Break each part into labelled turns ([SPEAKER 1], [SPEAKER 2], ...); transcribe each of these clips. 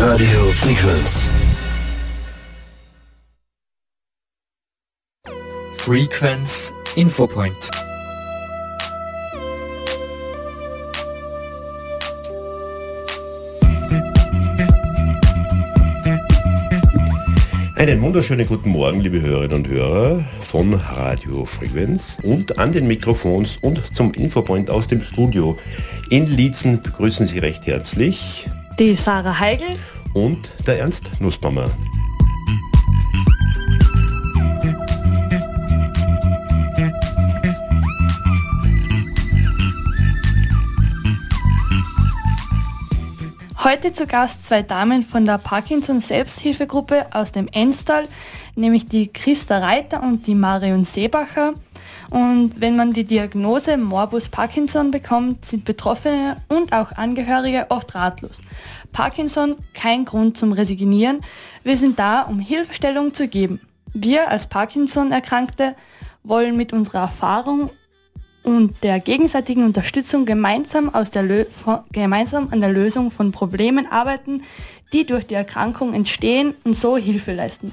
[SPEAKER 1] Radio Frequenz.
[SPEAKER 2] Frequenz Infopoint.
[SPEAKER 3] Einen wunderschönen guten Morgen, liebe Hörerinnen und Hörer von Radio Frequenz und an den Mikrofons und zum Infopoint aus dem Studio in Liezen begrüßen Sie recht herzlich
[SPEAKER 4] die Sarah Heigl
[SPEAKER 3] und der Ernst Nussbaumer.
[SPEAKER 4] Heute zu Gast zwei Damen von der Parkinson Selbsthilfegruppe aus dem Enstal, nämlich die Christa Reiter und die Marion Seebacher. Und wenn man die Diagnose Morbus Parkinson bekommt, sind Betroffene und auch Angehörige oft ratlos. Parkinson kein Grund zum Resignieren. Wir sind da, um Hilfestellung zu geben. Wir als Parkinson-Erkrankte wollen mit unserer Erfahrung und der gegenseitigen Unterstützung gemeinsam, aus der gemeinsam an der Lösung von Problemen arbeiten, die durch die Erkrankung entstehen und so Hilfe leisten.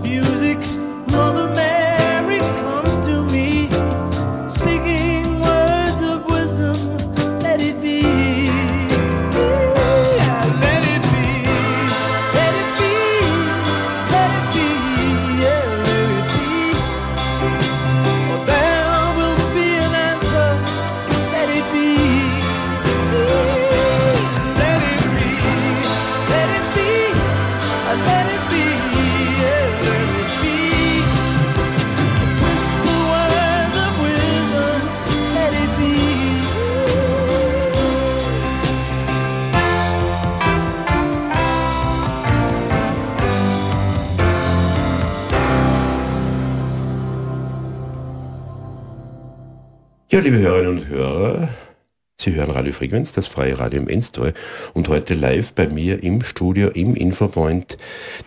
[SPEAKER 3] liebe Hörerinnen und Hörer, Sie hören Radio Frequenz, das freie Radio im Enstal und heute live bei mir im Studio im Infopoint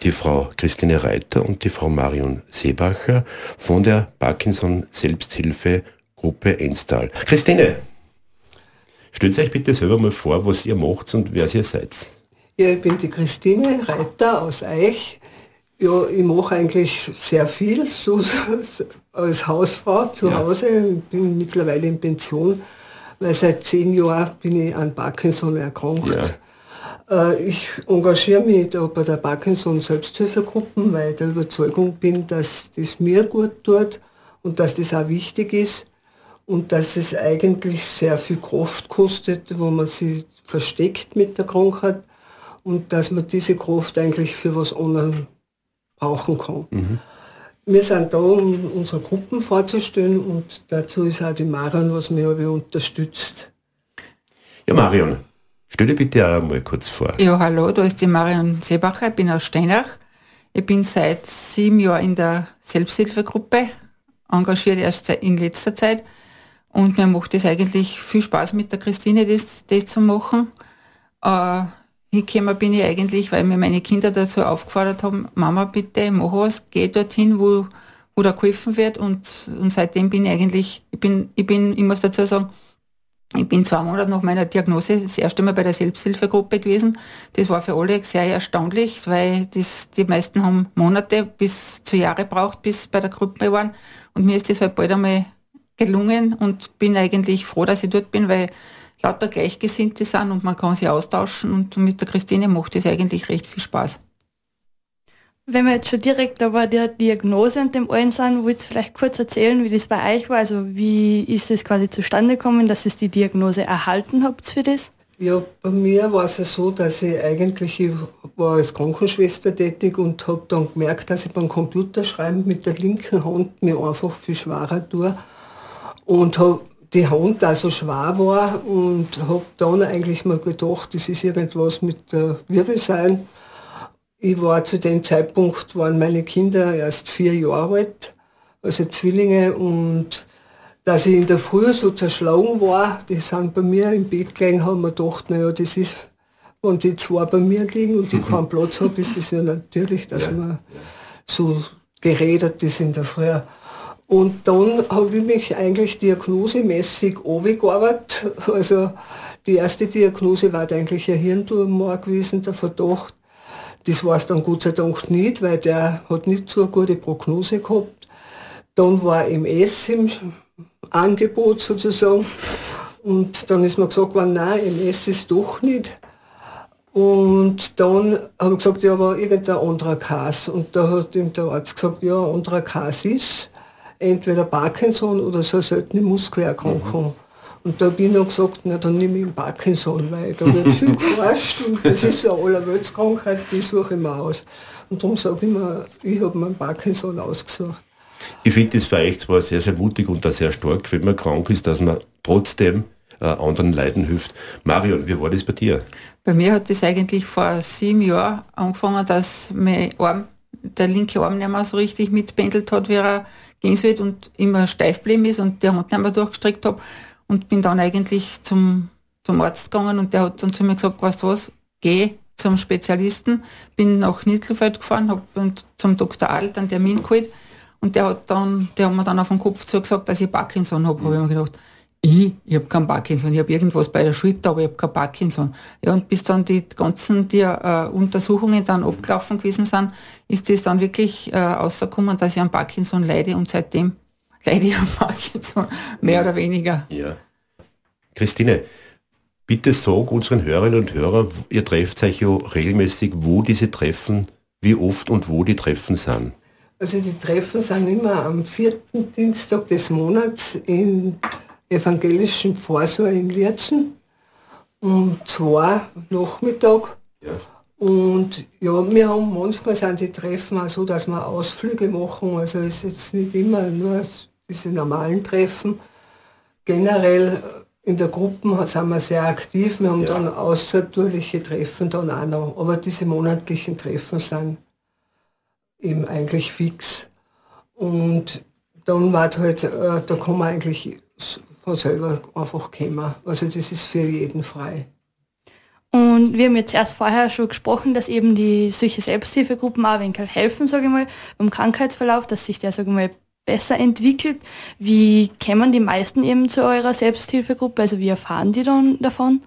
[SPEAKER 3] die Frau Christine Reiter und die Frau Marion Seebacher von der Parkinson Selbsthilfe Gruppe Enstal. Christine, stellt euch bitte selber mal vor, was ihr macht und wer ihr seid.
[SPEAKER 5] Ja, ich bin die Christine Reiter aus Eich. Ja, ich mache eigentlich sehr viel so, als Hausfrau zu ja. Hause. Ich bin mittlerweile in Pension, weil seit zehn Jahren bin ich an Parkinson erkrankt. Ja. Äh, ich engagiere mich da bei der Parkinson Selbsthilfegruppe, weil ich der Überzeugung bin, dass das mir gut tut und dass das auch wichtig ist und dass es eigentlich sehr viel Kraft kostet, wo man sich versteckt mit der Krankheit und dass man diese Kraft eigentlich für was anderes brauchen kann. Mhm. Wir sind da, um unsere Gruppen vorzustellen und dazu ist auch die Marion, was mich aber unterstützt.
[SPEAKER 3] Ja, Marion, stell dir bitte auch mal kurz vor.
[SPEAKER 6] Ja, hallo, da ist die Marion Seebacher, ich bin aus Steinach. Ich bin seit sieben Jahren in der Selbsthilfegruppe, engagiert erst in letzter Zeit. Und mir macht es eigentlich viel Spaß mit der Christine, das, das zu machen. Äh, hingekommen bin ich eigentlich, weil mir meine Kinder dazu aufgefordert haben, Mama bitte, mach was, geh dorthin, wo, wo da geholfen wird. Und, und seitdem bin ich eigentlich, ich bin, ich bin, ich muss dazu sagen, ich bin zwei Monate nach meiner Diagnose das erste Mal bei der Selbsthilfegruppe gewesen. Das war für alle sehr erstaunlich, weil das, die meisten haben Monate bis zu Jahre braucht, bis bei der Gruppe waren. Und mir ist das halt bald einmal gelungen und bin eigentlich froh, dass ich dort bin, weil lauter Gleichgesinnte sind und man kann sie austauschen und mit der Christine macht es eigentlich recht viel Spaß.
[SPEAKER 7] Wenn wir jetzt schon direkt bei der Diagnose und dem allen sind, wollt ihr vielleicht kurz erzählen, wie das bei euch war? Also wie ist es quasi zustande gekommen, dass ihr die Diagnose erhalten habt für das?
[SPEAKER 5] Ja, bei mir war es so, dass ich eigentlich, ich war als Krankenschwester tätig und habe dann gemerkt, dass ich beim Computerschreiben mit der linken Hand mir einfach viel schwerer tue und habe die Hand da so schwer war und habe dann eigentlich mal gedacht, das ist irgendwas mit der Wirbelsäule. Ich war zu dem Zeitpunkt, waren meine Kinder erst vier Jahre alt, also Zwillinge und dass ich in der Früh so zerschlagen war, die sind bei mir im Bett gelegen, haben wir gedacht, naja, das ist, wenn die zwei bei mir liegen und ich mhm. keinen Platz habe, ist das ja natürlich, dass ja. man so geredet ist in der Früh. Und dann habe ich mich eigentlich diagnosemäßig gearbeitet. Also die erste Diagnose war eigentlich ein Hirntumor gewesen, der Verdacht. Das war es dann Gott sei Dank nicht, weil der hat nicht so eine gute Prognose gehabt. Dann war MS im Angebot sozusagen. Und dann ist mir gesagt worden, nein, MS ist doch nicht. Und dann habe ich gesagt, ja, aber irgendein anderer Kas. Und da hat ihm der Arzt gesagt, ja, anderer Kas ist entweder Parkinson oder so eine seltene Muskelerkrankung. Mhm. Und da habe ich noch gesagt, na dann nehme ich Parkinson, weil da wird viel geforscht und das ist so eine Allerweltskrankheit, die suche ich mir aus. Und darum sage ich mir, ich habe mir Parkinson ausgesucht.
[SPEAKER 3] Ich finde das für euch zwar sehr, sehr mutig und auch sehr stark, wenn man krank ist, dass man trotzdem äh, anderen Leiden hilft. Marion, wie war das bei dir?
[SPEAKER 6] Bei mir hat das eigentlich vor sieben Jahren angefangen, dass mein Arm, der linke Arm nicht mehr so richtig mitpendelt hat, wie er ging es und immer steif geblieben ist und der Hand nicht mehr durchgestreckt habe und bin dann eigentlich zum, zum Arzt gegangen und der hat dann zu mir gesagt, weißt du was, geh zum Spezialisten, bin nach Nittelfeld gefahren, habe zum Dr. Adelt einen Termin geholt. Und der hat dann, der hat mir dann auf den Kopf zugesagt, dass ich Parkinson habe, habe ich mir gedacht, ich, ich habe keinen Parkinson, ich habe irgendwas bei der Schulter, aber ich habe kein Parkinson. Ja, und bis dann die ganzen die, äh, Untersuchungen dann abgelaufen gewesen sind, ist es dann wirklich äh, rausgekommen, dass ich an Parkinson leide und seitdem leide ich an Parkinson, mehr oder weniger.
[SPEAKER 3] Ja. Christine, bitte sag unseren Hörerinnen und Hörern, ihr trefft euch ja regelmäßig, wo diese Treffen, wie oft und wo die Treffen sind.
[SPEAKER 5] Also die Treffen sind immer am vierten Dienstag des Monats in evangelischen Pfarrsaal in Lierzen um zwei Nachmittag. Ja. Und ja, wir haben manchmal sind die Treffen auch so, dass wir Ausflüge machen. Also es ist jetzt nicht immer nur diese normalen Treffen. Generell in der Gruppe sind wir sehr aktiv. Wir haben ja. dann außertourliche Treffen dann auch noch. Aber diese monatlichen Treffen sind eben eigentlich fix. Und dann war halt, äh, da kann man eigentlich von selber einfach kommen. Also das ist für jeden frei.
[SPEAKER 7] Und wir haben jetzt erst vorher schon gesprochen, dass eben die solche Selbsthilfegruppen auch ein wenig helfen, sage ich mal, beim Krankheitsverlauf, dass sich der, sage ich mal, besser entwickelt. Wie kämen die meisten eben zu eurer Selbsthilfegruppe? Also wie erfahren die dann davon?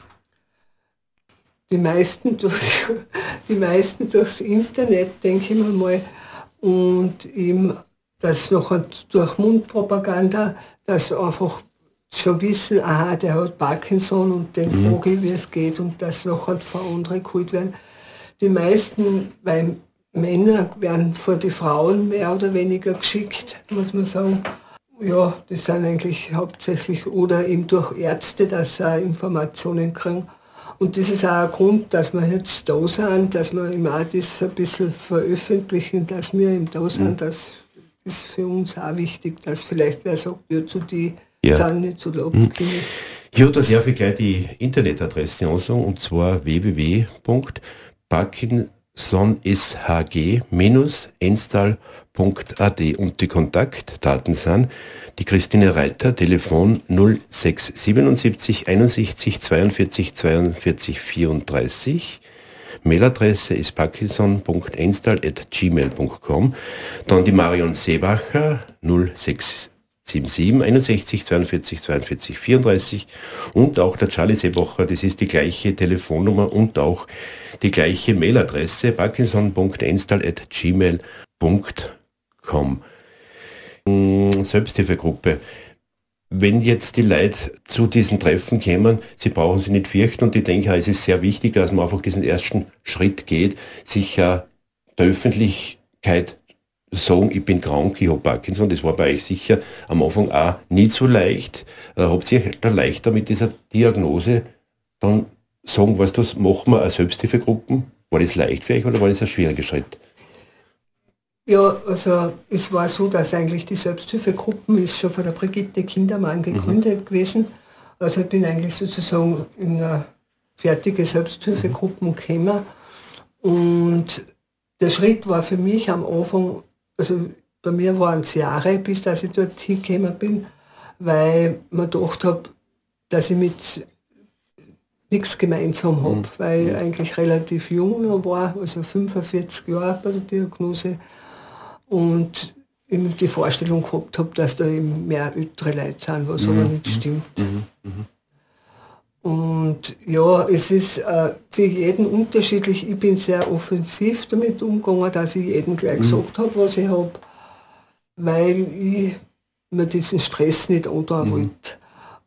[SPEAKER 5] Die meisten, durchs, die meisten durchs Internet, denke ich mir mal. Und eben das noch durch Mundpropaganda, dass einfach schon wissen, aha, der hat Parkinson und den mhm. frage ich, wie es geht und das noch halt von anderen geholt werden. Die meisten, weil Männer werden vor die Frauen mehr oder weniger geschickt, muss man sagen. Ja, das sind eigentlich hauptsächlich, oder eben durch Ärzte, dass sie Informationen kriegen. Und das ist auch ein Grund, dass wir jetzt da sind, dass wir immer das ein bisschen veröffentlichen, dass wir eben da sind. Mhm. Das ist für uns auch wichtig, dass vielleicht wer sagt, ja, zu die ja. sind nicht so loben mhm.
[SPEAKER 3] Ja, da darf ich gleich die Internetadresse ansagen, und zwar www.parkinson sonshg-enstal.at und die Kontaktdaten sind die Christine Reiter, Telefon 0677 61 42 42 34. Mailadresse ist parkinson.enstal.gmail.com. Dann die Marion Seebacher 0677 61 42 42 34 und auch der Charlie Seebacher, das ist die gleiche Telefonnummer und auch die gleiche Mailadresse parkinson.enstal.gmail.com. Hm, Selbsthilfegruppe. Wenn jetzt die Leute zu diesen Treffen kämen, sie brauchen sich nicht fürchten und ich denke, es ist sehr wichtig, dass man einfach diesen ersten Schritt geht, sich ja der Öffentlichkeit sagen, ich bin krank, ich habe Parkinson, das war bei euch sicher am Anfang auch nicht so leicht. Äh, habt ihr da leichter mit dieser Diagnose dann sagen, was das machen wir als Selbsthilfegruppen? War das leicht für euch oder war das ein schwieriger Schritt?
[SPEAKER 5] Ja, also es war so, dass eigentlich die Selbsthilfegruppen ist schon von der Brigitte Kindermann gegründet mhm. gewesen. Also ich bin eigentlich sozusagen in eine fertige Selbsthilfegruppen mhm. gekommen. Und der Schritt war für mich am Anfang, also bei mir waren es Jahre, bis dass ich dort hingekommen bin, weil man gedacht habe, dass ich mit nichts gemeinsam habe, mhm. weil ich eigentlich relativ jung war, also 45 Jahre bei der Diagnose und die Vorstellung gehabt habe, dass da eben mehr ältere Leute sind, was mhm. aber nicht stimmt. Mhm. Und ja, es ist äh, für jeden unterschiedlich. Ich bin sehr offensiv damit umgegangen, dass ich jedem gleich mhm. gesagt habe, was ich habe, weil ich mir diesen Stress nicht antun mhm. wollte.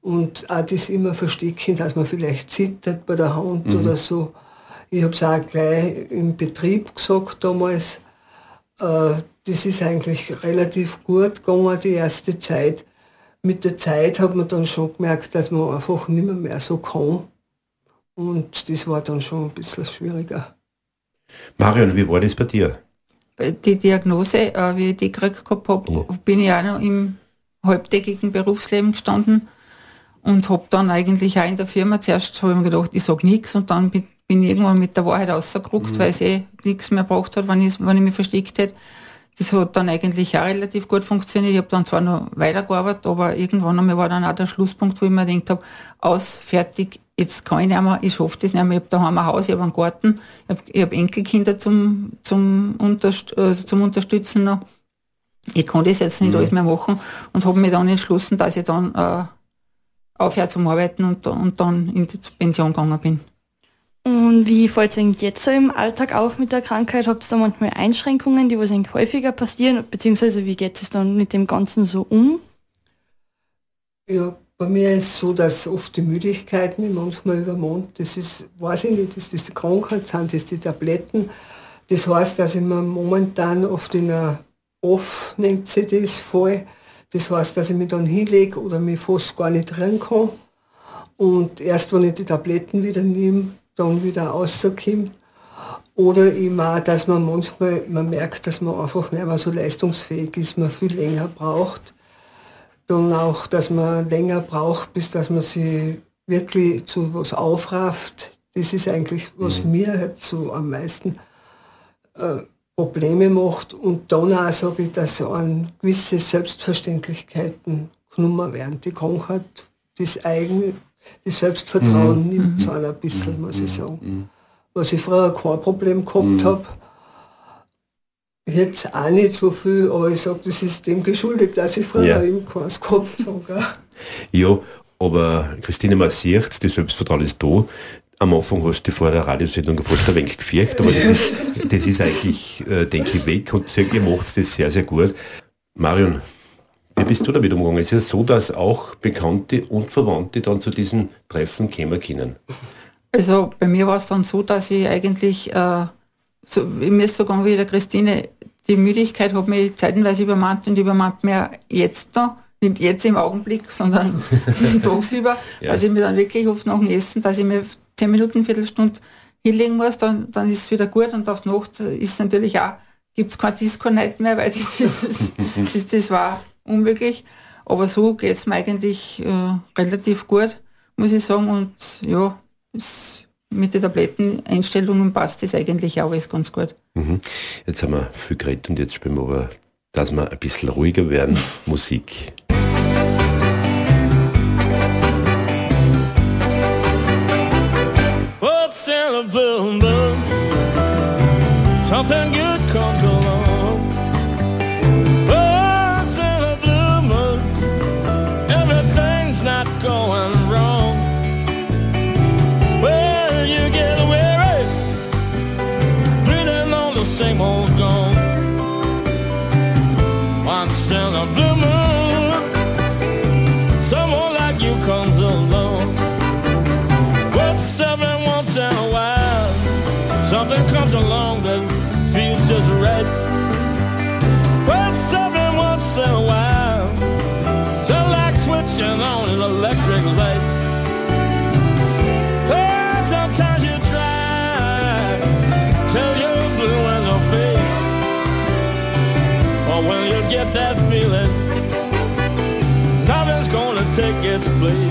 [SPEAKER 5] Und auch das immer verstecken, dass man vielleicht zittert bei der Hand mhm. oder so. Ich habe es auch gleich im Betrieb gesagt damals. Äh, das ist eigentlich relativ gut gegangen, die erste Zeit. Mit der Zeit hat man dann schon gemerkt, dass man einfach nicht mehr, mehr so kann. Und das war dann schon ein bisschen schwieriger.
[SPEAKER 3] Marion, wie war das bei dir?
[SPEAKER 6] Die Diagnose, äh, wie ich die gekriegt habe, ja. bin ich auch noch im halbtägigen Berufsleben gestanden und habe dann eigentlich auch in der Firma zuerst habe ich mir gedacht, ich sage nichts und dann bin, bin ich irgendwann mit der Wahrheit rausgeguckt, mhm. weil es eh nichts mehr braucht hat, wenn ich, wenn ich mich versteckt hätte. Das hat dann eigentlich auch relativ gut funktioniert. Ich habe dann zwar noch weitergearbeitet, aber irgendwann einmal war dann auch der Schlusspunkt, wo ich mir gedacht habe, aus, fertig, jetzt kann ich nicht mehr, ich schaffe das nicht mehr. Ich habe daheim ein Haus, ich habe einen Garten, ich habe hab Enkelkinder zum, zum, Unterst also zum Unterstützen noch. Ich kann das jetzt nicht mhm. alles mehr machen und habe mich dann entschlossen, dass ich dann äh, aufhöre zum Arbeiten und, und dann in die Pension gegangen bin.
[SPEAKER 7] Und wie fällt es jetzt so im Alltag auf mit der Krankheit? Habt ihr da manchmal Einschränkungen, die was häufiger passieren? Beziehungsweise wie geht es dann mit dem Ganzen so um?
[SPEAKER 5] Ja, bei mir ist es so, dass oft die Müdigkeit mich manchmal übermond. Das ist, weiß ich nicht, ist das die Krankheit, sind das die Tabletten. Das heißt, dass ich mir momentan oft in einer Off, nennt sie das, fall. Das heißt, dass ich mich dann hinlege oder mich fast gar nicht rein kann. Und erst wenn ich die Tabletten wieder nehme, dann wieder rauskommt. Oder eben auch, dass man manchmal, man merkt, dass man einfach nicht mehr so leistungsfähig ist, man viel länger braucht. Dann auch, dass man länger braucht, bis dass man sich wirklich zu was aufrafft. Das ist eigentlich, was mhm. mir halt so am meisten äh, Probleme macht. Und dann auch sage ich, dass an gewisse Selbstverständlichkeiten genommen werden. Die Krankheit das eigene, das Selbstvertrauen mhm. nimmt so ein bisschen, muss ich sagen. Was ich früher kein Problem gehabt habe, Jetzt auch nicht so viel, aber ich sage, das ist dem geschuldet, dass ich früher ja. eben keins gehabt habe.
[SPEAKER 8] Ja, aber Christine, man sieht, das Selbstvertrauen ist da. Am Anfang hast du vor der Radiosendung fast ein wenig gefürchtet, aber das ist, das ist eigentlich, äh, denke ich, weg und ihr macht das sehr, sehr gut. Marion, wie bist du damit umgegangen? Es ist ja so, dass auch Bekannte und Verwandte dann zu diesen Treffen kommen können.
[SPEAKER 6] Also bei mir war es dann so, dass ich eigentlich, äh, so, mir ist so gegangen wie der Christine, die Müdigkeit hat mich zeitenweise übermannt und übermannt mir jetzt noch, nicht jetzt im Augenblick, sondern tagsüber, ja. dass ich mir dann wirklich oft nach dem Essen, dass ich mir zehn Minuten, Viertelstunde hinlegen muss, dann, dann ist es wieder gut und auf Nacht ist natürlich auch, gibt es kein Disco-Night mehr, weil das, ist, das, das war unmöglich. Aber so geht es mir eigentlich äh, relativ gut, muss ich sagen. Und ja, es mit den Tabletteneinstellungen passt das eigentlich auch alles ganz gut.
[SPEAKER 8] Mhm. Jetzt haben wir viel geredet und jetzt spielen wir aber, dass wir ein bisschen ruhiger werden, Musik. What's in a blue moon? Place.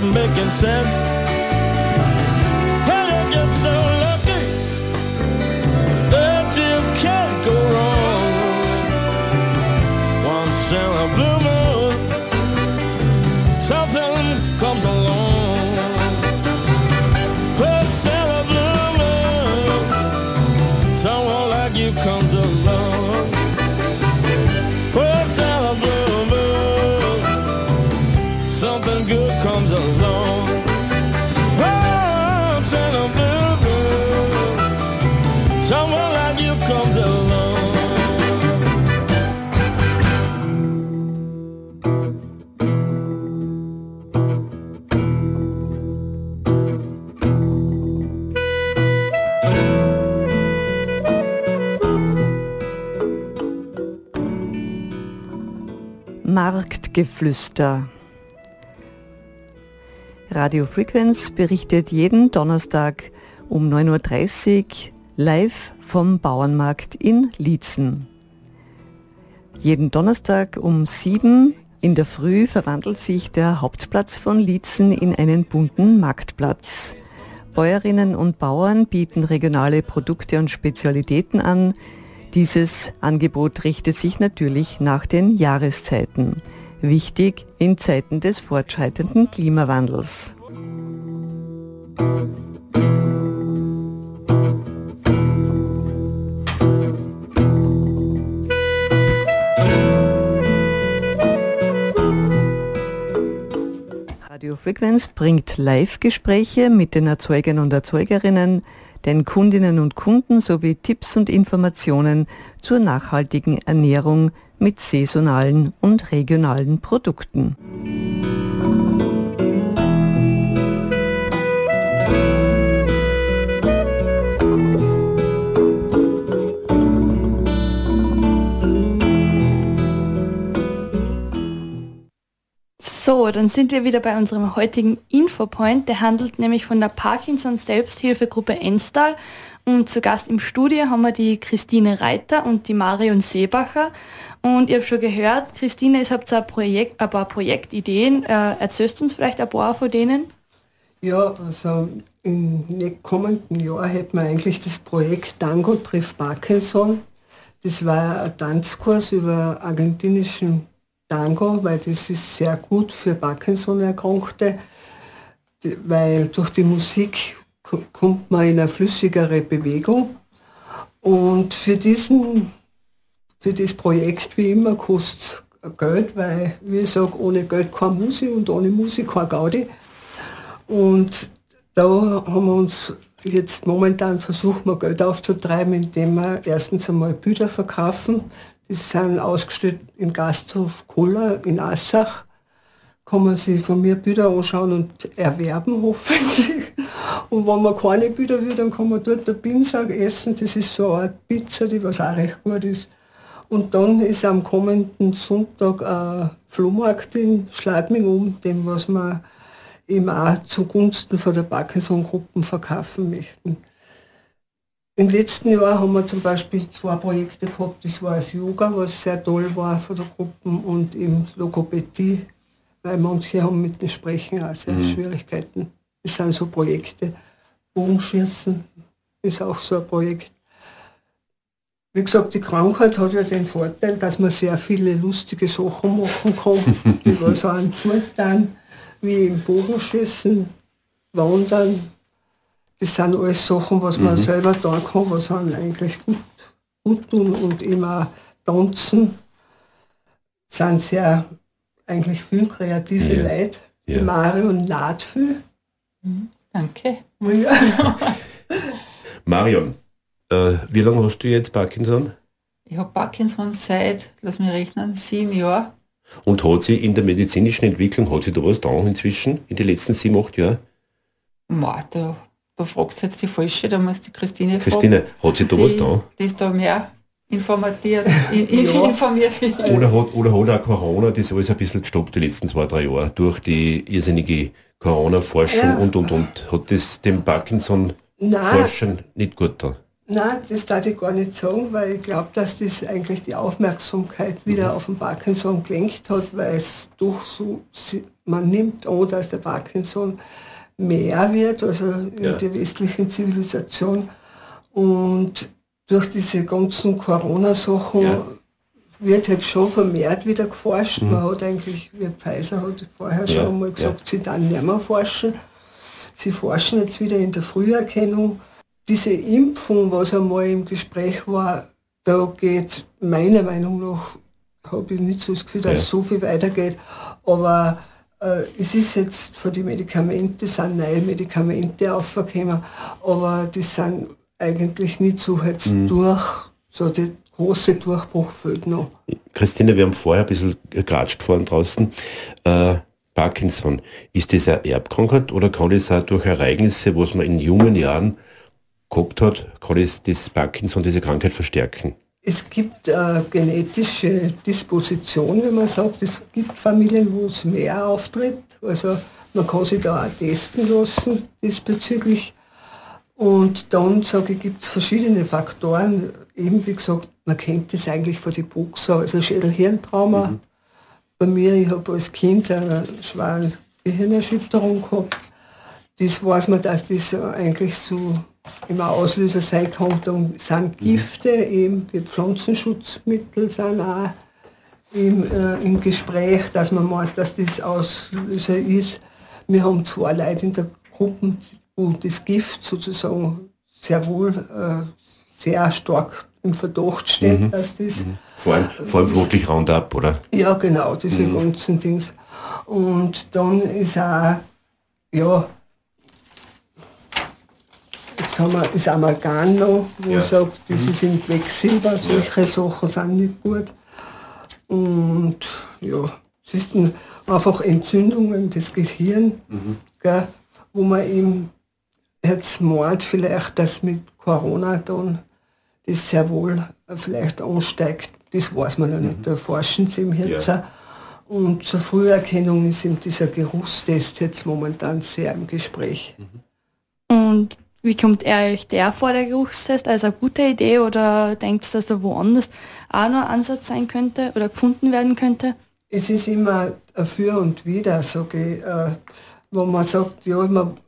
[SPEAKER 8] Making sense.
[SPEAKER 9] Marktgeflüster. Radio Frequenz berichtet jeden Donnerstag um 9.30 Uhr live vom Bauernmarkt in Liezen. Jeden Donnerstag um 7 Uhr in der Früh verwandelt sich der Hauptplatz von Liezen in einen bunten Marktplatz. Bäuerinnen und Bauern bieten regionale Produkte und Spezialitäten an. Dieses Angebot richtet sich natürlich nach den Jahreszeiten. Wichtig in Zeiten des fortschreitenden Klimawandels. Radio Frequenz bringt Live-Gespräche mit den Erzeugern und Erzeugerinnen, den Kundinnen und Kunden sowie Tipps und Informationen zur nachhaltigen Ernährung mit saisonalen und regionalen Produkten.
[SPEAKER 7] So, dann sind wir wieder bei unserem heutigen Infopoint. Der handelt nämlich von der Parkinson Selbsthilfegruppe Enstal. Und zu Gast im Studio haben wir die Christine Reiter und die Marion Seebacher. Und ihr habt schon gehört, Christine, ihr habt ein, Projekt, ein paar Projektideen. Äh, erzählst uns vielleicht ein paar von denen?
[SPEAKER 5] Ja, also im kommenden Jahr hätten wir eigentlich das Projekt Tango trifft Parkinson. Das war ein Tanzkurs über argentinischen Tango, weil das ist sehr gut für Parkinson-Erkrankte, weil durch die Musik kommt man in eine flüssigere Bewegung. Und für, diesen, für das Projekt, wie immer, kostet Geld, weil, wie ich sage, ohne Geld keine Musik und ohne Musik keine Gaudi. Und da haben wir uns jetzt momentan versucht, wir Geld aufzutreiben, indem wir erstens einmal Bilder verkaufen, sind ausgestellt im Gasthof Koller in Assach. Kann man sich von mir Bilder anschauen und erwerben, hoffentlich. Und wenn man keine Bilder will, dann kann man dort der Pinsag essen. Das ist so eine Art Pizza, die was auch recht gut ist. Und dann ist am kommenden Sonntag ein Flohmarkt in Schladming um, dem was wir eben auch zugunsten von der Parkinson-Gruppen verkaufen möchten. Im letzten Jahr haben wir zum Beispiel zwei Projekte gehabt. Das war das Yoga, was sehr toll war für die Gruppen und im Logopädie, weil manche haben mit dem Sprechen auch sehr mhm. Schwierigkeiten. Das sind so Projekte. Bogenschießen ist auch so ein Projekt. Wie gesagt, die Krankheit hat ja den Vorteil, dass man sehr viele lustige Sachen machen kann, die was einem gut tun, wie im Bogenschießen, Wandern, das sind alles Sachen, was man mhm. selber da kann, was einem eigentlich gut, gut tun und immer tanzen. Sind sehr eigentlich viel kreative ja. Leute. Ja. Die Marion naht viel.
[SPEAKER 6] Mhm. Danke.
[SPEAKER 3] Ja. Marion, äh, wie lange hast du jetzt Parkinson?
[SPEAKER 6] Ich habe Parkinson seit, lass mich rechnen, sieben Jahren.
[SPEAKER 3] Und hat sie in der medizinischen Entwicklung, hat sie da was da inzwischen, in den letzten sieben, acht Jahren?
[SPEAKER 6] Ma, da da fragst du jetzt die Falsche, da musst du Christine
[SPEAKER 3] fragen. Christine, hat sie da was da?
[SPEAKER 6] Die ist da mehr informiert, in, in ja. informiert
[SPEAKER 3] oder hat, oder hat auch Corona das alles ein bisschen gestoppt die letzten zwei, drei Jahre durch die irrsinnige Corona-Forschung ja. und und und. Hat das dem Parkinson-Forschern nicht gut da?
[SPEAKER 5] Nein, das darf ich gar nicht sagen, weil ich glaube, dass das eigentlich die Aufmerksamkeit wieder mhm. auf den Parkinson gelenkt hat, weil es doch so, man nimmt an, dass der Parkinson mehr wird, also in ja. der westlichen Zivilisation. Und durch diese ganzen Corona-Sachen ja. wird jetzt schon vermehrt wieder geforscht. Mhm. Man hat eigentlich, wie Pfizer hat vorher schon ja. einmal gesagt, sie dann nicht mehr forschen. Sie forschen jetzt wieder in der Früherkennung. Diese Impfung, was einmal im Gespräch war, da geht meiner Meinung nach, habe ich nicht so das Gefühl, dass so viel weitergeht. Aber es ist jetzt für die Medikamente, sind neue Medikamente aufgekommen, aber die sind eigentlich nicht so jetzt mhm. durch, so der große Durchbruch fehlt noch.
[SPEAKER 3] Christine, wir haben vorher ein bisschen geratscht vorhin draußen. Äh, Parkinson, ist das eine Erbkrankheit oder kann das auch durch Ereignisse, was man in jungen Jahren gehabt hat, kann das, das Parkinson, diese Krankheit verstärken?
[SPEAKER 5] Es gibt äh, genetische Disposition, wenn man sagt. Es gibt Familien, wo es mehr auftritt. Also Man kann sich da auch testen lassen diesbezüglich. Und dann, sage ich, gibt es verschiedene Faktoren. Eben, wie gesagt, man kennt das eigentlich von den Boxer, also Schädel-Hirntrauma. Mhm. Bei mir, ich habe als Kind eine schwere Gehirnerschütterung gehabt. Das weiß man, dass das eigentlich so immer Auslöser sein kann. Dann sind mhm. Gifte, eben wie Pflanzenschutzmittel sind auch im, äh, im Gespräch, dass man meint, dass das Auslöser ist. Wir haben zwei Leute in der Gruppe, wo das Gift sozusagen sehr wohl äh, sehr stark im Verdacht steht, mhm. dass das. Mhm.
[SPEAKER 3] Vor allem, vor allem wirklich Roundup, oder?
[SPEAKER 5] Ja, genau, diese mhm. ganzen Dings. Und dann ist auch, ja, jetzt haben wir das Amalgam noch, wo ja. sagt, das mhm. ist in Quecksilber, solche ja. Sachen sind nicht gut. Und ja, es ist einfach Entzündungen des Gehirns, mhm. gell, wo man eben jetzt meint, vielleicht, dass mit Corona dann das sehr wohl vielleicht ansteigt. Das weiß man ja nicht, mhm. da forschen sie im jetzt. Ja. Und zur Früherkennung ist eben dieser Geruchstest jetzt momentan sehr im Gespräch.
[SPEAKER 7] Mhm. Und wie kommt er euch der vor, der Geruchstest? Also eine gute Idee oder denkt ihr, dass da woanders auch noch ein Ansatz sein könnte oder gefunden werden könnte?
[SPEAKER 5] Es ist immer ein Für und Wider, sage ich. Äh, wo man sagt, ja, man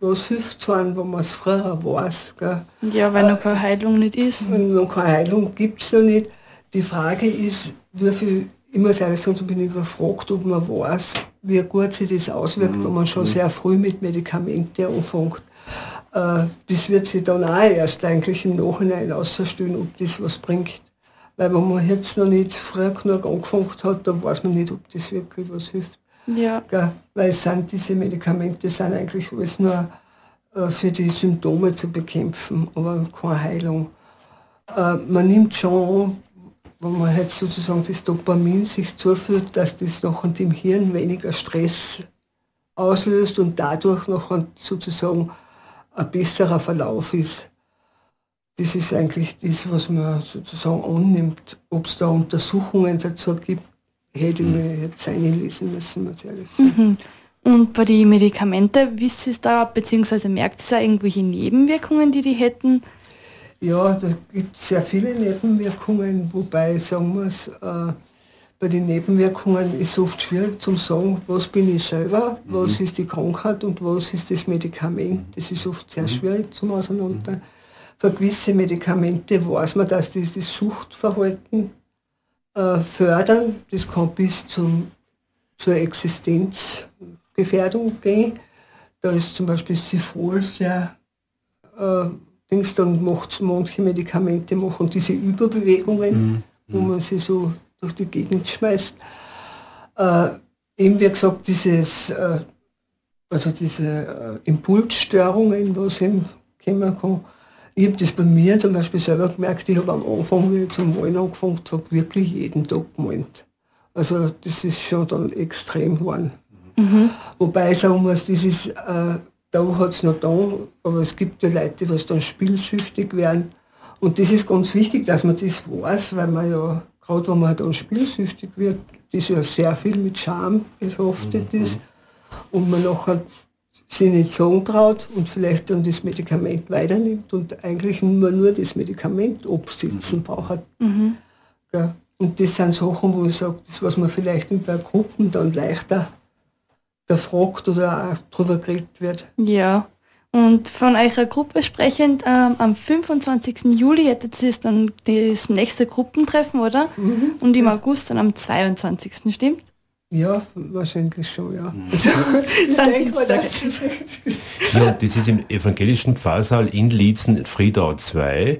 [SPEAKER 5] was hilft so an, wenn man es früher weiß. Gell?
[SPEAKER 7] Ja, weil noch keine Heilung nicht ist.
[SPEAKER 5] Und noch keine Heilung gibt es noch nicht. Die Frage ist, wie viel, ich muss ehrlich sagen, so bin ich überfragt, ob man weiß, wie gut sich das auswirkt, mhm. wenn man schon mhm. sehr früh mit Medikamenten anfängt. Äh, das wird sich dann auch erst eigentlich im Nachhinein ausstellen, ob das was bringt. Weil wenn man jetzt noch nicht früh genug angefangen hat, dann weiß man nicht, ob das wirklich was hilft.
[SPEAKER 7] Ja.
[SPEAKER 5] Gell? Weil es sind diese Medikamente sind eigentlich alles nur äh, für die Symptome zu bekämpfen, aber keine Heilung. Äh, man nimmt schon wenn man halt sozusagen das Dopamin sich zuführt, dass das noch dem Hirn weniger Stress auslöst und dadurch noch sozusagen ein besserer Verlauf ist. Das ist eigentlich das, was man sozusagen annimmt. Ob es da Untersuchungen dazu gibt, hätte ich mir jetzt einlesen müssen, muss ich ehrlich sagen. Mhm.
[SPEAKER 7] Und bei den Medikamenten, wisst ihr da, beziehungsweise merkt ihr da irgendwelche Nebenwirkungen, die die hätten?
[SPEAKER 5] Ja, da gibt es sehr viele Nebenwirkungen, wobei, sagen wir es, äh, bei den Nebenwirkungen ist es oft schwierig zu sagen, was bin ich selber, mhm. was ist die Krankheit und was ist das Medikament. Das ist oft sehr mhm. schwierig zum Auseinander. Mhm. Für gewisse Medikamente weiß man, dass das das Suchtverhalten äh, fördern. Das kann bis zum, zur Existenzgefährdung gehen. Da ist zum Beispiel Sifol sehr äh, Dings, dann macht manche Medikamente machen diese Überbewegungen, mhm. wo man sie so durch die Gegend schmeißt. Äh, eben wie gesagt, dieses, äh, also diese äh, Impulsstörungen, was eben kommen kann, ich habe das bei mir zum Beispiel selber gemerkt, ich habe am Anfang, wie ich zum Malen angefangen habe, wirklich jeden Tag gemalt. Also das ist schon dann extrem geworden. Mhm. Wobei ich sagen muss, das ist, äh, da hat es noch da, aber es gibt ja Leute, die dann spielsüchtig werden. Und das ist ganz wichtig, dass man das weiß, weil man ja, gerade wenn man dann spielsüchtig wird, das ja sehr viel mit Scham behaftet mhm. ist und man nachher sich nicht sagen traut und vielleicht dann das Medikament weiternimmt und eigentlich nur, nur das Medikament absitzen mhm. braucht. Mhm. Ja. Und das sind Sachen, wo ich sage, das was man vielleicht in der Gruppe dann leichter erfragt oder auch drüber geredet wird.
[SPEAKER 7] Ja. Und von eurer Gruppe sprechend, ähm, am 25. Juli hättet ihr dann das nächste Gruppentreffen, oder? Mhm. Und im August dann am 22. stimmt?
[SPEAKER 5] Ja, wahrscheinlich schon, ja.
[SPEAKER 3] Mhm. ich denke mal, das ist Ja, das ist im evangelischen Pfarrsaal in Lietzen, Friedau 2.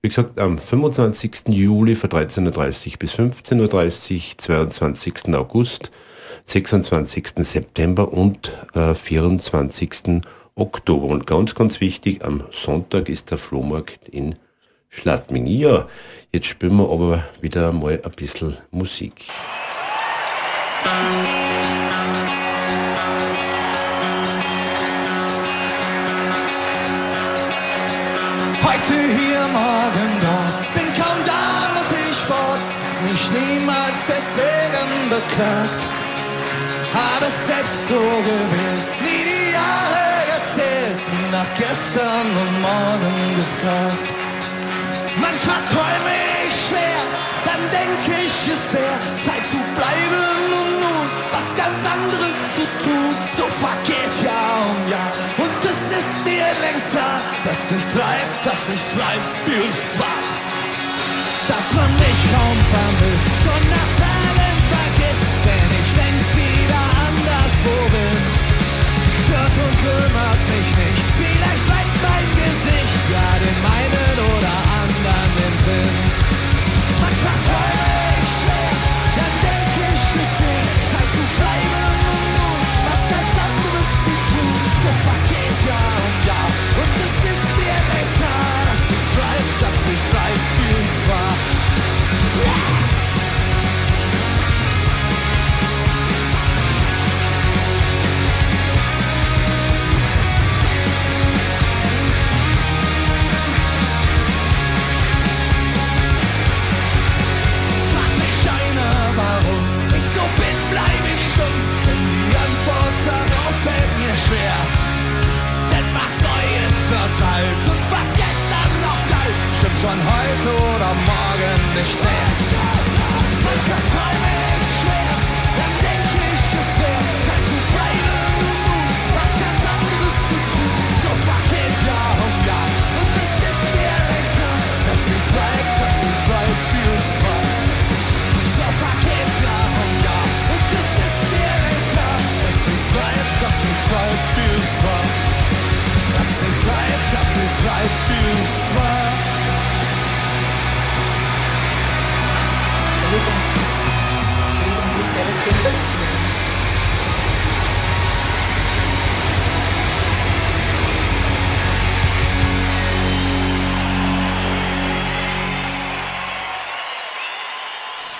[SPEAKER 3] Wie gesagt, am 25. Juli von 13.30 bis 15.30 Uhr, 22. August, 26. September und äh, 24. Oktober. Und ganz, ganz wichtig, am Sonntag ist der Flohmarkt in Schladming. Ja, jetzt spielen wir aber wieder mal ein bisschen Musik.
[SPEAKER 10] Heute hier, morgen dort, bin kaum da, muss ich fort, mich niemals deswegen beklagt. hab es selbst so gewählt. Nie die Nie nach gestern und morgen gefragt. Manchmal träume ich schwer, dann denke ich es her, Zeit zu bleiben und nun was ganz anderes zu tun. So vergeht Jahr um Jahr und es ist mir längst klar, dass nichts bleibt, dass nichts bleibt, wie es war. Dass man mich kaum vermisst, schon nach und kümmert mich nicht, schwer. Denn was Neues wird halt und was gestern noch galt, stimmt schon heute oder morgen nicht mehr. Manchmal träume ich schwer,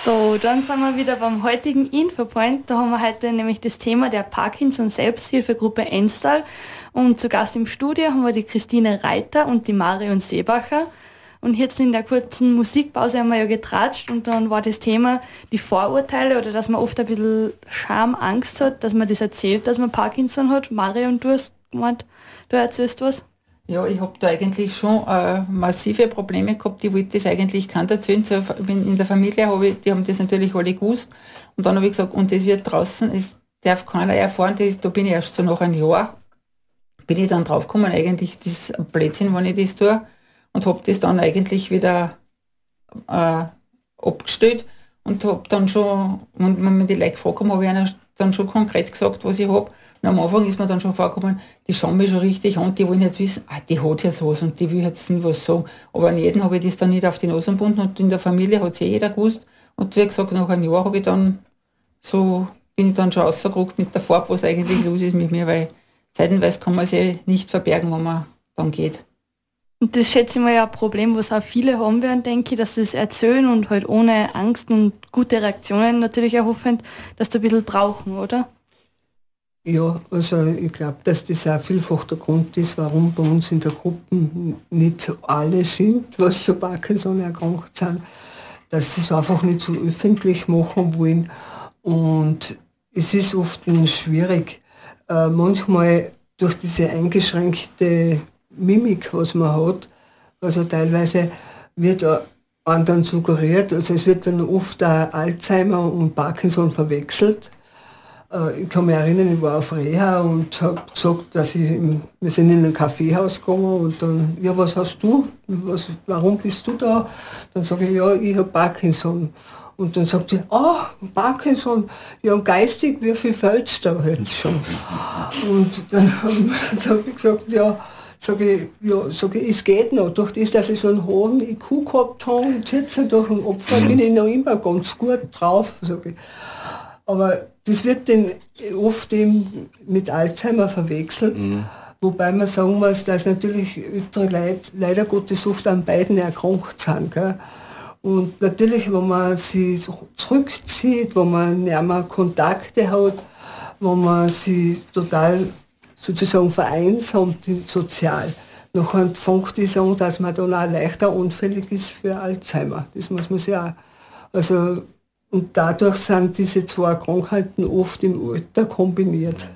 [SPEAKER 10] So,
[SPEAKER 7] dann sind wir wieder beim heutigen Infopoint. Da haben wir heute nämlich das Thema der Parkinson-Selbsthilfegruppe Enstal. Und zu Gast im Studio haben wir die Christine Reiter und die Marion Seebacher. Und jetzt in der kurzen Musikpause haben wir ja getratscht und dann war das Thema die Vorurteile oder dass man oft ein bisschen Scham, Angst hat, dass man das erzählt, dass man Parkinson hat. Marion, du hast gemeint, du erzählst was?
[SPEAKER 6] Ja, ich habe da eigentlich schon äh, massive Probleme gehabt. Ich wollte das eigentlich keiner erzählen. In der Familie habe ich, die haben das natürlich alle gewusst. Und dann habe ich gesagt, und das wird draußen, es darf keiner erfahren, das, da bin ich erst so nach einem Jahr, bin ich dann draufgekommen, eigentlich das Blödsinn, wenn ich das tue. Und habe das dann eigentlich wieder äh, abgestellt und habe dann schon, und wenn mir die Leute gefragt haben, habe ich dann schon konkret gesagt, was ich habe. Und am Anfang ist mir dann schon vorgekommen, die schauen mich schon richtig an, die wollen jetzt wissen, ah, die hat jetzt was und die will jetzt nicht was sagen. Aber an jeden habe ich das dann nicht auf die Nase gebunden und in der Familie hat es eh jeder gewusst. Und wie gesagt, nach einem Jahr habe ich dann so, bin ich dann schon rausgerückt mit der Farbe, was eigentlich los ist mit mir, weil zeitenweise kann man sich nicht verbergen, wenn man dann geht.
[SPEAKER 7] Und das schätze ich mal ja ein Problem, was auch viele haben werden, denke ich, dass sie es erzählen und halt ohne Angst und gute Reaktionen natürlich erhoffen, dass sie ein bisschen brauchen, oder?
[SPEAKER 5] Ja, also ich glaube, dass das auch vielfach der Grund ist, warum bei uns in der Gruppe nicht alle sind, was zu Parkinson erkrankt sind, dass sie es einfach nicht so öffentlich machen wollen. Und es ist oft schwierig, äh, manchmal durch diese eingeschränkte Mimik, was man hat, also teilweise wird einem dann suggeriert, also es wird dann oft Alzheimer und Parkinson verwechselt. Äh, Ich kann mich erinnern, ich war auf Reha und habe gesagt, dass ich, wir sind in ein Kaffeehaus gegangen und dann, ja, was hast du? Was, warum bist du da? Dann sage ich, ja, ich habe Parkinson. Und dann sagt sie, ah, Parkinson, ja, geistig, wie viel fällt's da jetzt schon? Und dann, dann habe ich gesagt, ja, sage ich, ja, sag ich, es geht noch. Durch das, dass ich so einen hohen IQ gehabt habe und jetzt durch den Opfer bin ich noch immer ganz gut drauf, sage ich. Aber das wird dann oft eben mit Alzheimer verwechselt. Wobei man sagen muss, dass natürlich ältere Leute leider Gottes oft an beiden erkrankt sind. Gell? Und natürlich, wenn man sich zurückzieht, wenn man nicht mehr Kontakte hat, wenn man sich total sozusagen vereinsamt sozial, nachher fängt es an, dass man dann auch leichter anfällig ist für Alzheimer. Das muss man sich auch, also und dadurch sind diese zwei Krankheiten oft im Alter kombiniert.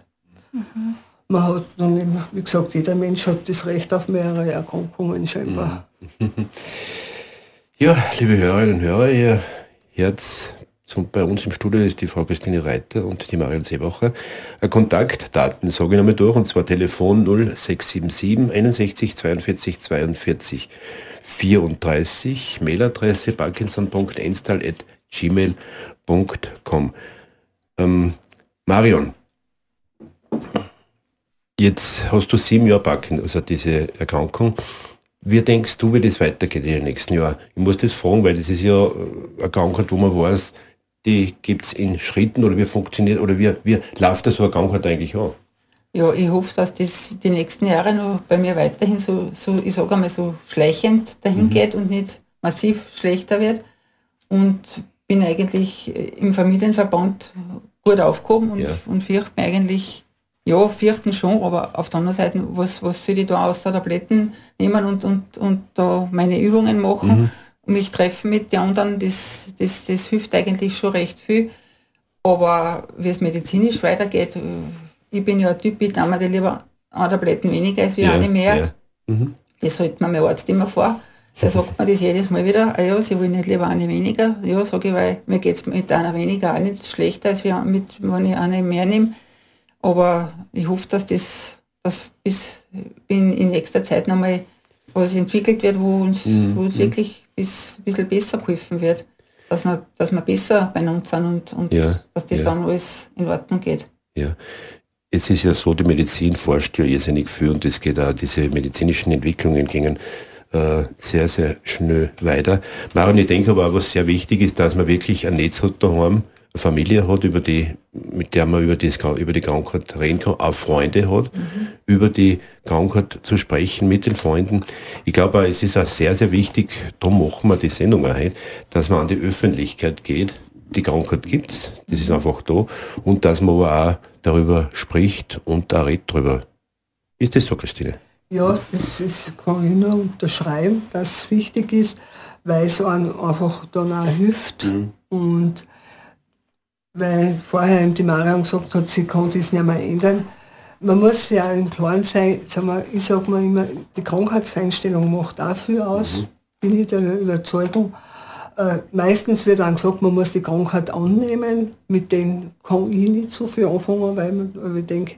[SPEAKER 5] Mhm. Man hat dann, immer, wie gesagt, jeder Mensch hat das Recht auf mehrere Erkrankungen scheinbar.
[SPEAKER 3] Ja, liebe Hörerinnen und Hörer, ihr hört bei uns im Studio ist die Frau Christine Reiter und die Marion Seebacher. Kontaktdaten sage ich nochmal durch, und zwar Telefon 0677 61 42 42 34, Mailadresse parkinson.enstal.gmail.com. Ähm, Marion, jetzt hast du sieben Jahre Parkinson, also diese Erkrankung. Wie denkst du, wie das weitergeht in den nächsten Jahren? Ich muss das fragen, weil das ist ja eine Krankheit, wo man weiß, die gibt es in Schritten oder wie funktioniert oder wie, wie läuft das so eine Krankheit eigentlich an?
[SPEAKER 6] Ja, ich hoffe, dass das die nächsten Jahre noch bei mir weiterhin so, so ich sage einmal, so schleichend dahin mhm. geht und nicht massiv schlechter wird. Und bin eigentlich im Familienverband gut aufgehoben und, ja. und fürchte mich eigentlich, ja, fürchten schon, aber auf der anderen Seite, was, was soll ich da aus der Tabletten nehmen und, und, und da meine Übungen machen mhm. und mich treffen mit den anderen, das, das, das hilft eigentlich schon recht viel. Aber wie es medizinisch weitergeht, ich bin ja ein Typ, ich nehme lieber eine Tabletten weniger als wie ja, eine mehr. Ja. Mhm. Das hält mir mein Arzt immer vor. Da sagt man das jedes Mal wieder, ah ja, sie wollen nicht lieber eine weniger. Ja, sage ich, weil mir geht es mit einer weniger auch nicht schlechter, als mit, wenn ich eine mehr nehme. Aber ich hoffe, dass das dass bis in, in nächster Zeit nochmal was entwickelt wird, wo uns, mhm. wo uns mhm. wirklich bis, ein bisschen besser geholfen wird. Dass wir, dass wir besser bei uns sind und, und ja, dass das ja. dann alles in Ordnung geht.
[SPEAKER 3] Ja. Es ist ja so, die Medizin forscht ja irrsinnig viel und es geht auch, diese medizinischen Entwicklungen gingen äh, sehr, sehr schnell weiter. Marion, ich denke aber auch, was sehr wichtig ist, dass man wirklich ein Netz hat daheim, eine Familie hat, über die, mit der man über, das, über die Krankheit reden kann, auch Freunde hat, mhm. über die Krankheit zu sprechen mit den Freunden. Ich glaube, es ist auch sehr, sehr wichtig, darum machen wir die Sendung auch heute, dass man an die Öffentlichkeit geht. Die Krankheit gibt's, das ist einfach da. Und dass man aber auch darüber spricht und da redet drüber. Ist das so, Christine?
[SPEAKER 5] Ja, das ist, kann ich nur unterschreiben, dass es wichtig ist, weil es einem einfach dann auch hilft. Mhm. Und weil vorher die Marion gesagt hat, sie kann das nicht mehr ändern. Man muss ja im Klaren sein, sag mal, ich sage mal immer, die Krankheitseinstellung macht auch viel aus, mhm. bin ich der Überzeugung. Äh, meistens wird dann gesagt, man muss die Krankheit annehmen, mit denen kann ich nicht so viel anfangen, weil, man, weil ich denke,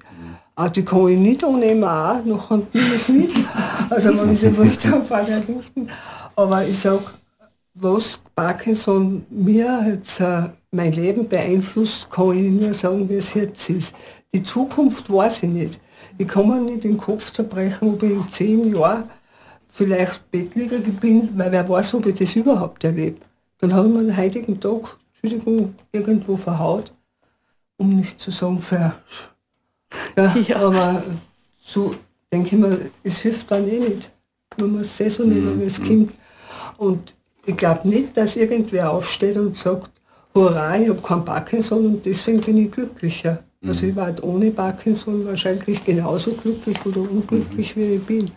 [SPEAKER 5] Ah, die kann ich nicht annehmen, auch, noch ich es nicht. Also wenn ich was auf allerdings bin. Aber ich sage, was Parkinson mir jetzt äh, mein Leben beeinflusst, kann ich nur sagen, wie es jetzt ist. Die Zukunft weiß ich nicht. Ich kann mir nicht den Kopf zerbrechen, ob ich in zehn Jahren vielleicht Bettläger bin, weil wer weiß, ob ich das überhaupt erlebe. Dann habe ich mir den heutigen Tag, Entschuldigung, irgendwo verhaut, um nicht zu sagen, ver ja, ja. Aber so denke ich mir, es hilft dann eh nicht. Man muss es so nehmen, wie es mhm. kommt. Und ich glaube nicht, dass irgendwer aufsteht und sagt, hurra, ich habe keinen Parkinson und deswegen bin ich glücklicher. Mhm. Also ich war halt ohne Parkinson wahrscheinlich genauso glücklich oder unglücklich, mhm. wie ich bin.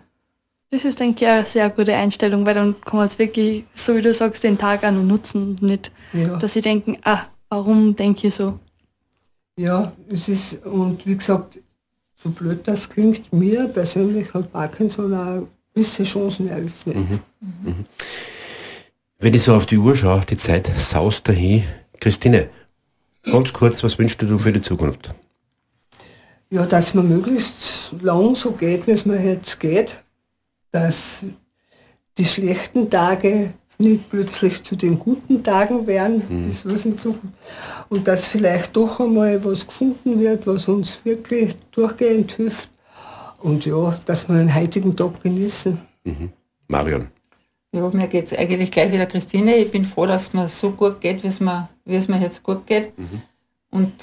[SPEAKER 7] Das ist, denke ich, eine sehr gute Einstellung, weil dann kann man es wirklich, so wie du sagst, den Tag auch noch nutzen und nicht, ja. dass sie denken, ah, warum denke ich so?
[SPEAKER 5] Ja, es ist, und wie gesagt, so blöd das klingt, mir persönlich hat Parkinson auch gewisse Chancen eröffnet. Mhm.
[SPEAKER 3] Mhm. Wenn ich so auf die Uhr schaue, die Zeit saust dahin. Christine, ganz kurz, was wünschst du für die Zukunft?
[SPEAKER 5] Ja, dass man möglichst lang so geht, wie es mir jetzt geht. Dass die schlechten Tage nicht plötzlich zu den guten Tagen werden, mhm. das ich suchen. Und dass vielleicht doch einmal was gefunden wird, was uns wirklich durchgehend hilft. Und ja, dass wir den heutigen Tag genießen.
[SPEAKER 3] Mhm. Marion.
[SPEAKER 6] Ja, mir geht es eigentlich gleich wieder Christine. Ich bin froh, dass es mir so gut geht, wie es mir, wie es mir jetzt gut geht. Mhm. Und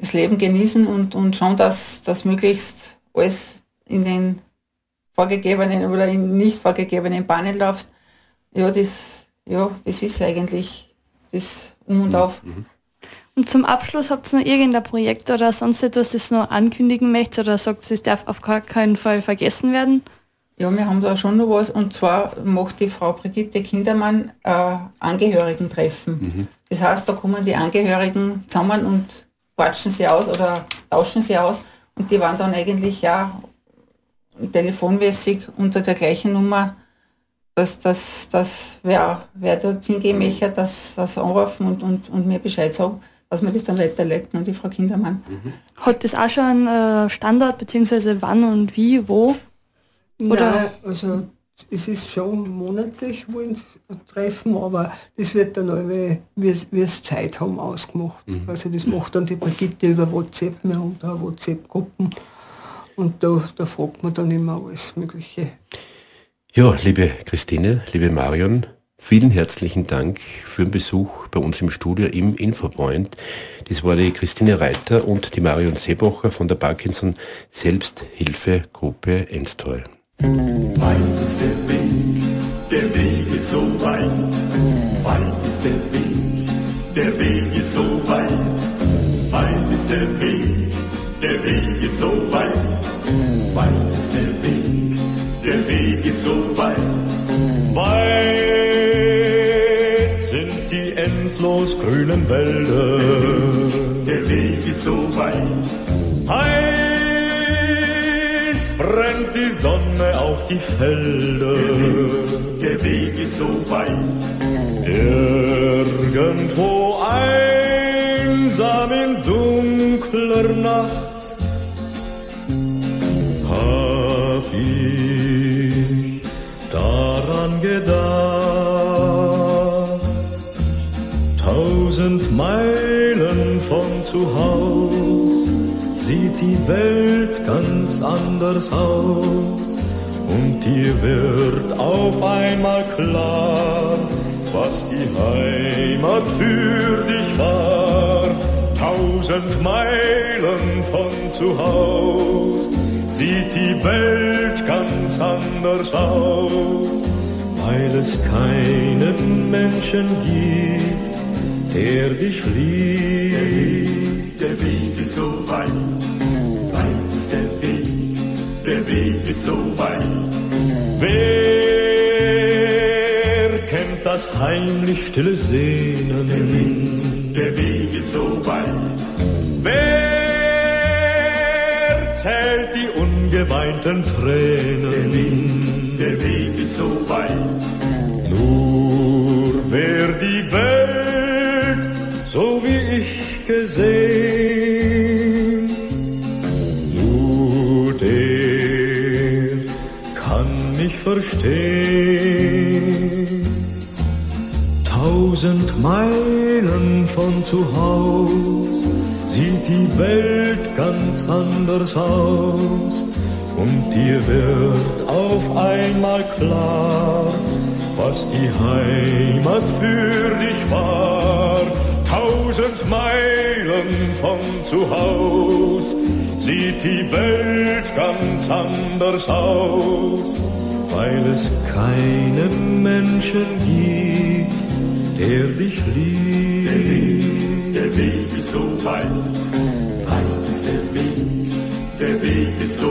[SPEAKER 6] das Leben genießen und, und schauen, dass das möglichst alles in den vorgegebenen oder in nicht vorgegebenen Bahnen läuft ja, das, ja, das ist eigentlich das Um und Auf. Mhm.
[SPEAKER 7] Und zum Abschluss habt ihr noch irgendein Projekt oder sonst etwas, das noch ankündigen möchtet oder sagt, es darf auf gar keinen Fall vergessen werden?
[SPEAKER 6] Ja, wir haben da schon noch was. Und zwar macht die Frau Brigitte Kindermann äh, Angehörigentreffen. Mhm. Das heißt, da kommen die Angehörigen zusammen und quatschen sie aus oder tauschen sie aus. Und die waren dann eigentlich ja telefonmäßig unter der gleichen Nummer, dass das, das wer, wer dort hingehen möchte, das, das anrufen und, und, und mir Bescheid sagen, dass man das dann weiterleiten an die Frau Kindermann.
[SPEAKER 7] Mhm. Hat das auch schon einen äh, Standort, beziehungsweise wann und wie, wo?
[SPEAKER 5] Oder? Nein, also es ist schon monatlich wollen treffen, aber das wird dann alle, wie es Zeit haben, ausgemacht. Mhm. Also das macht dann die Brigitte über WhatsApp, wir haben da WhatsApp-Gruppen und da, da fragt man dann immer alles Mögliche.
[SPEAKER 3] Ja, liebe Christine, liebe Marion, vielen herzlichen Dank für den Besuch bei uns im Studio im Infopoint. Das war die Christine Reiter und die Marion Seebacher von der Parkinson Selbsthilfegruppe Enstoi.
[SPEAKER 11] Weit ist der Weg, der Weg ist so weit. Weit ist der Weg, der Weg ist so weit. Weit ist der Weg, der Weg ist so weit. Weit ist der Weg, grünen Wälder. Der Weg ist so weit. Heiß brennt die Sonne auf die Felder. Der Weg, ist so weit. Irgendwo einsam in dunkler Nacht die Welt ganz anders aus und dir wird auf einmal klar, was die Heimat für dich war. Tausend Meilen von zu Haus sieht die Welt ganz anders aus, weil es keinen Menschen gibt, der dich liebt. Ist so weit. Wer kennt das heimlich stille Sehnen? Der Weg, der Weg ist so weit. Wer zählt die ungeweinten Tränen? Der Weg, der Weg ist so weit. Nur wer die Welt so wie ich gesehen verstehen. Tausend Meilen von zu Haus sieht die Welt ganz anders aus und dir wird auf einmal klar, was die Heimat für dich war. Tausend Meilen von zu Haus sieht die Welt ganz anders aus weil es keinen Menschen gibt, der dich liebt. Der Weg, der Weg ist so weit, weit ist der Weg, der Weg ist so